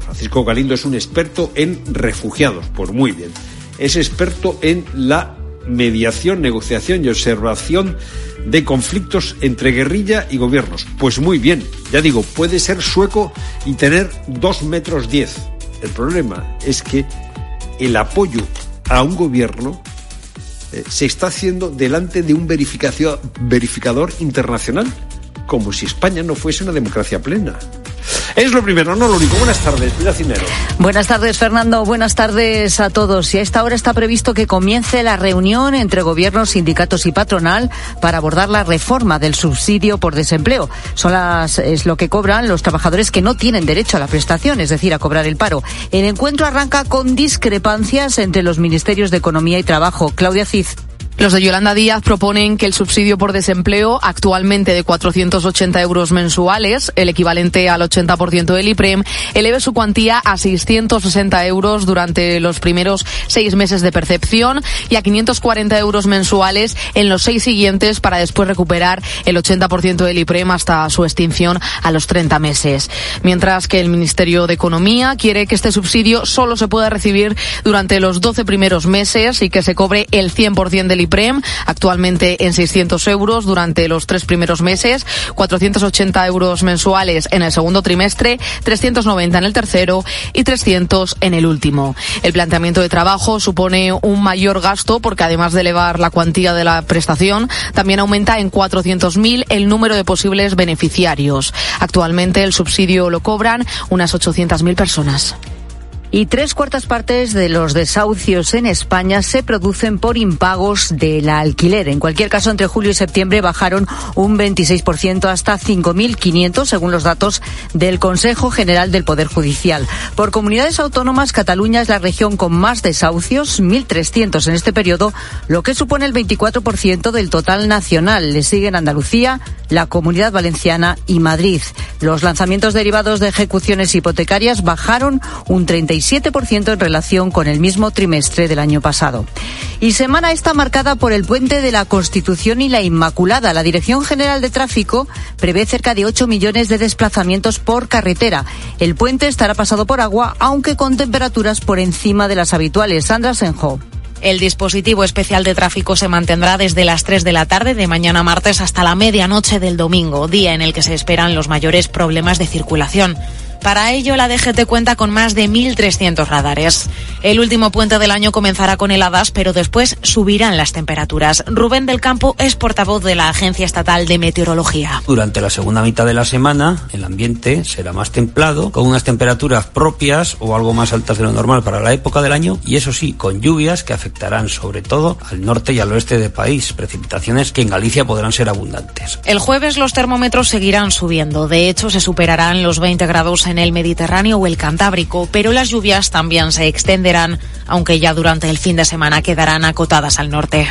Francisco Galindo es un experto en refugiados, pues muy bien. Es experto en la mediación, negociación y observación de conflictos entre guerrilla y gobiernos. Pues muy bien, ya digo, puede ser sueco y tener dos metros diez. El problema es que el apoyo a un gobierno eh, se está haciendo delante de un verificador internacional, como si España no fuese una democracia plena. Es lo primero, no lo único. Buenas tardes, Pilar Cinero. Buenas tardes, Fernando. Buenas tardes a todos. Y a esta hora está previsto que comience la reunión entre gobiernos, sindicatos y patronal para abordar la reforma del subsidio por desempleo. Son es lo que cobran los trabajadores que no tienen derecho a la prestación, es decir, a cobrar el paro. El encuentro arranca con discrepancias entre los ministerios de Economía y Trabajo. Claudia Cid. Los de Yolanda Díaz proponen que el subsidio por desempleo, actualmente de 480 euros mensuales, el equivalente al 80% del IPREM, eleve su cuantía a 660 euros durante los primeros seis meses de percepción y a 540 euros mensuales en los seis siguientes para después recuperar el 80% del IPREM hasta su extinción a los 30 meses. Mientras que el Ministerio de Economía quiere que este subsidio solo se pueda recibir durante los 12 primeros meses y que se cobre el 100% del Actualmente en 600 euros durante los tres primeros meses, 480 euros mensuales en el segundo trimestre, 390 en el tercero y 300 en el último. El planteamiento de trabajo supone un mayor gasto porque además de elevar la cuantía de la prestación, también aumenta en 400.000 el número de posibles beneficiarios. Actualmente el subsidio lo cobran unas 800.000 personas. Y tres cuartas partes de los desahucios en España se producen por impagos del alquiler. En cualquier caso, entre julio y septiembre bajaron un 26% hasta 5.500, según los datos del Consejo General del Poder Judicial. Por comunidades autónomas, Cataluña es la región con más desahucios, 1.300 en este periodo, lo que supone el 24% del total nacional. Le siguen Andalucía, la Comunidad Valenciana y Madrid. Los lanzamientos derivados de ejecuciones hipotecarias bajaron un 37% en relación con el mismo trimestre del año pasado. Y semana está marcada por el puente de la Constitución y la Inmaculada. La Dirección General de Tráfico prevé cerca de 8 millones de desplazamientos por carretera. El puente estará pasado por agua, aunque con temperaturas por encima de las habituales. Sandra Senjo. El dispositivo especial de tráfico se mantendrá desde las 3 de la tarde de mañana martes hasta la medianoche del domingo, día en el que se esperan los mayores problemas de circulación. Para ello, la DGT cuenta con más de 1.300 radares. El último puente del año comenzará con heladas, pero después subirán las temperaturas. Rubén del Campo es portavoz de la Agencia Estatal de Meteorología. Durante la segunda mitad de la semana, el ambiente será más templado, con unas temperaturas propias o algo más altas de lo normal para la época del año, y eso sí, con lluvias que afectarán sobre todo al norte y al oeste del país, precipitaciones que en Galicia podrán ser abundantes. El jueves los termómetros seguirán subiendo. De hecho, se superarán los 20 grados en el Mediterráneo o el Cantábrico, pero las lluvias también se extenderán, aunque ya durante el fin de semana quedarán acotadas al norte.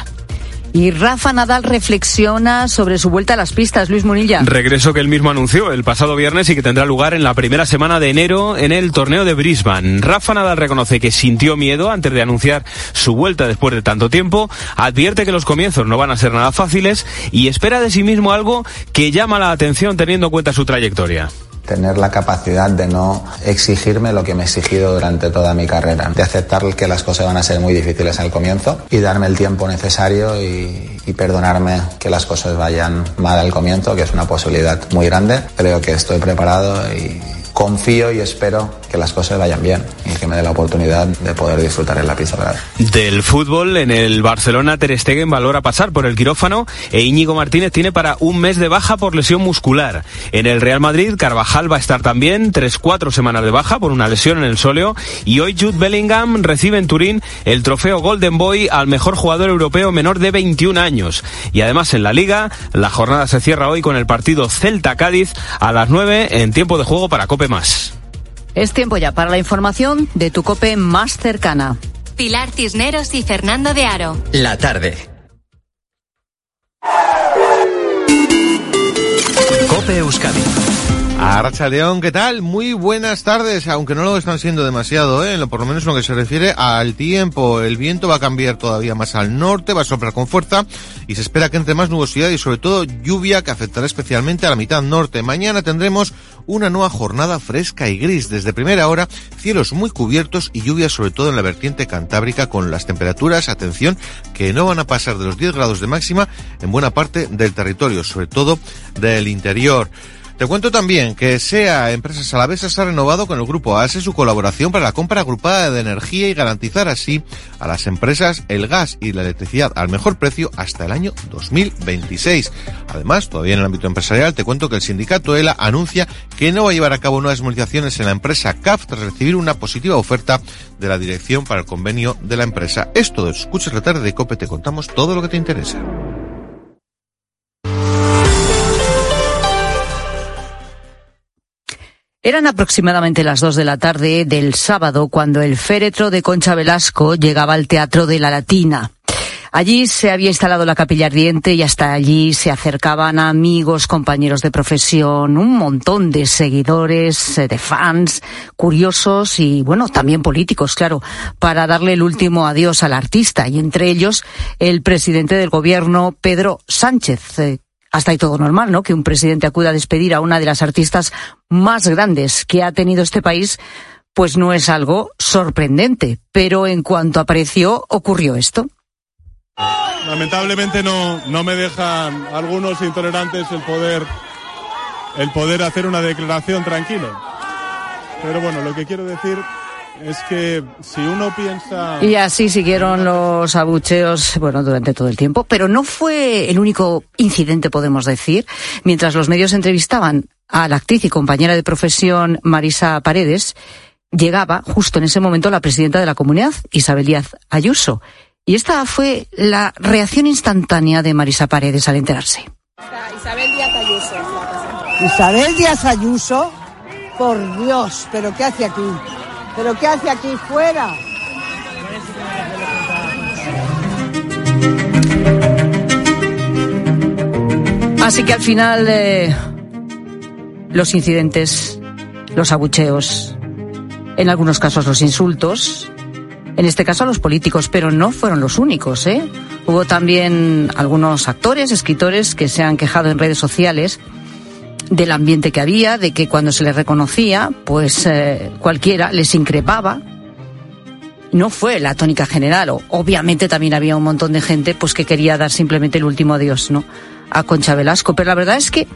Y Rafa Nadal reflexiona sobre su vuelta a las pistas, Luis Munilla. Regreso que él mismo anunció el pasado viernes y que tendrá lugar en la primera semana de enero en el torneo de Brisbane. Rafa Nadal reconoce que sintió miedo antes de anunciar su vuelta después de tanto tiempo, advierte que los comienzos no van a ser nada fáciles y espera de sí mismo algo que llama la atención teniendo en cuenta su trayectoria. Tener la capacidad de no exigirme lo que me he exigido durante toda mi carrera, de aceptar que las cosas van a ser muy difíciles el comienzo y darme el tiempo necesario y perdonarme que las cosas vayan mal al comienzo, que es una posibilidad muy grande. Creo que estoy preparado y confío y espero que las cosas vayan bien y que me dé la oportunidad de poder disfrutar en la pista Del fútbol, en el Barcelona Ter Stegen valora pasar por el quirófano e Íñigo Martínez tiene para un mes de baja por lesión muscular. En el Real Madrid, Carvajal va a estar también tres, cuatro semanas de baja por una lesión en el sóleo y hoy Jude Bellingham recibe en Turín el trofeo Golden Boy al mejor jugador europeo menor de 21 años. Y además en la Liga, la jornada se cierra hoy con el partido Celta-Cádiz a las 9 en tiempo de juego para Cope Más. Es tiempo ya para la información de tu cope más cercana. Pilar Cisneros y Fernando de Aro. La tarde. Cope Euskadi. Arracha León, ¿qué tal? Muy buenas tardes, aunque no lo están siendo demasiado, ¿eh? por lo menos en lo que se refiere al tiempo. El viento va a cambiar todavía más al norte, va a soplar con fuerza y se espera que entre más nubosidad y sobre todo lluvia que afectará especialmente a la mitad norte. Mañana tendremos una nueva jornada fresca y gris. Desde primera hora, cielos muy cubiertos y lluvia sobre todo en la vertiente cantábrica con las temperaturas, atención, que no van a pasar de los 10 grados de máxima en buena parte del territorio, sobre todo del interior. Te cuento también que SEA Empresas Alavesas ha renovado con el grupo ASE su colaboración para la compra agrupada de energía y garantizar así a las empresas el gas y la electricidad al mejor precio hasta el año 2026. Además, todavía en el ámbito empresarial, te cuento que el sindicato ELA anuncia que no va a llevar a cabo nuevas movilizaciones en la empresa CAF tras recibir una positiva oferta de la dirección para el convenio de la empresa. Esto Escuchas la tarde de COPE te contamos todo lo que te interesa. Eran aproximadamente las dos de la tarde del sábado cuando el féretro de Concha Velasco llegaba al Teatro de la Latina. Allí se había instalado la capilla ardiente y hasta allí se acercaban amigos, compañeros de profesión, un montón de seguidores, eh, de fans, curiosos y, bueno, también políticos, claro, para darle el último adiós al artista y entre ellos el presidente del gobierno, Pedro Sánchez, eh, hasta ahí todo normal, ¿no? Que un presidente acuda a despedir a una de las artistas más grandes que ha tenido este país, pues no es algo sorprendente. Pero en cuanto apareció, ocurrió esto. Lamentablemente no, no me dejan algunos intolerantes el poder, el poder hacer una declaración tranquilo. Pero bueno, lo que quiero decir es que si uno piensa... Y así siguieron los abucheos, bueno, durante todo el tiempo, pero no fue el único incidente, podemos decir. Mientras los medios entrevistaban a la actriz y compañera de profesión Marisa Paredes, llegaba justo en ese momento la presidenta de la comunidad, Isabel Díaz Ayuso. Y esta fue la reacción instantánea de Marisa Paredes al enterarse. Isabel Díaz Ayuso. Isabel Díaz Ayuso, por Dios, pero ¿qué hace aquí? ¿Pero qué hace aquí fuera? Así que al final eh, los incidentes, los abucheos, en algunos casos los insultos, en este caso a los políticos, pero no fueron los únicos, ¿eh? Hubo también algunos actores, escritores que se han quejado en redes sociales del ambiente que había, de que cuando se les reconocía, pues eh, cualquiera les increpaba. No fue la tónica general, obviamente también había un montón de gente pues que quería dar simplemente el último adiós, ¿no? A Concha Velasco, pero la verdad es que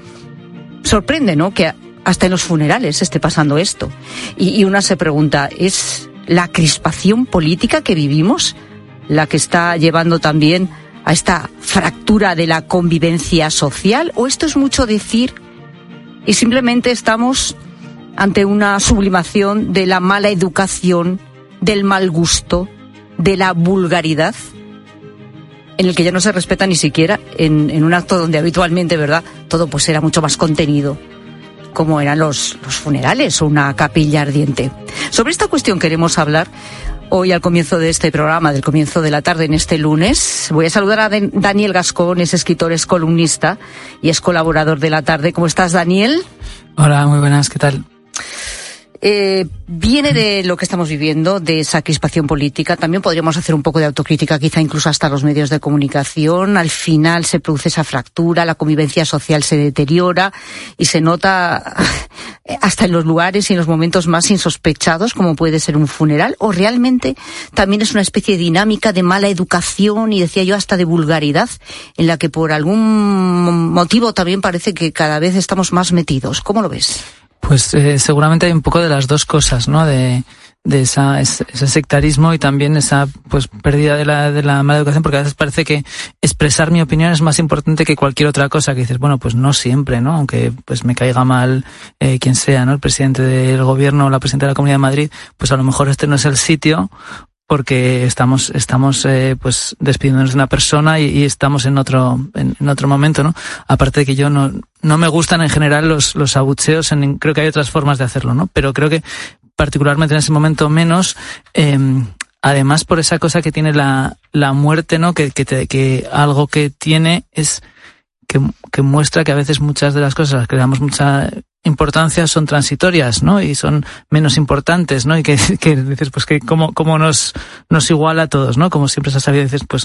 sorprende, ¿no? Que hasta en los funerales esté pasando esto. Y una se pregunta, ¿es la crispación política que vivimos la que está llevando también a esta fractura de la convivencia social? ¿O esto es mucho decir y simplemente estamos ante una sublimación de la mala educación, del mal gusto, de la vulgaridad, en el que ya no se respeta ni siquiera en, un acto donde habitualmente, ¿verdad?, todo pues era mucho más contenido como eran los, los funerales o una capilla ardiente. Sobre esta cuestión queremos hablar hoy al comienzo de este programa, del comienzo de la tarde en este lunes. Voy a saludar a Daniel Gascón, es escritor, es columnista y es colaborador de la tarde. ¿Cómo estás, Daniel? Hola, muy buenas, ¿qué tal? Eh, viene de lo que estamos viviendo, de esa crispación política. También podríamos hacer un poco de autocrítica, quizá incluso hasta los medios de comunicación. Al final se produce esa fractura, la convivencia social se deteriora y se nota hasta en los lugares y en los momentos más insospechados, como puede ser un funeral, o realmente también es una especie de dinámica de mala educación y decía yo hasta de vulgaridad, en la que por algún motivo también parece que cada vez estamos más metidos. ¿Cómo lo ves? Pues eh, seguramente hay un poco de las dos cosas, ¿no? De, de esa, ese sectarismo y también esa pues pérdida de la, de la mala educación, porque a veces parece que expresar mi opinión es más importante que cualquier otra cosa, que dices, bueno, pues no siempre, ¿no? Aunque pues me caiga mal eh, quien sea, ¿no? El presidente del gobierno o la presidenta de la Comunidad de Madrid, pues a lo mejor este no es el sitio porque estamos estamos eh, pues despidiéndonos de una persona y, estamos en otro en, otro momento no aparte de que yo no no me gustan en general los los abucheos en, creo que hay otras formas de hacerlo no pero creo que particularmente en ese momento menos eh, además por esa cosa que tiene la la muerte no que que, que algo que tiene es que, que muestra que a veces muchas de las cosas que mucha importancia son transitorias, ¿no? Y son menos importantes, ¿no? Y que, que dices, pues que cómo, cómo nos, nos iguala a todos, ¿no? Como siempre se ha sabido, dices, pues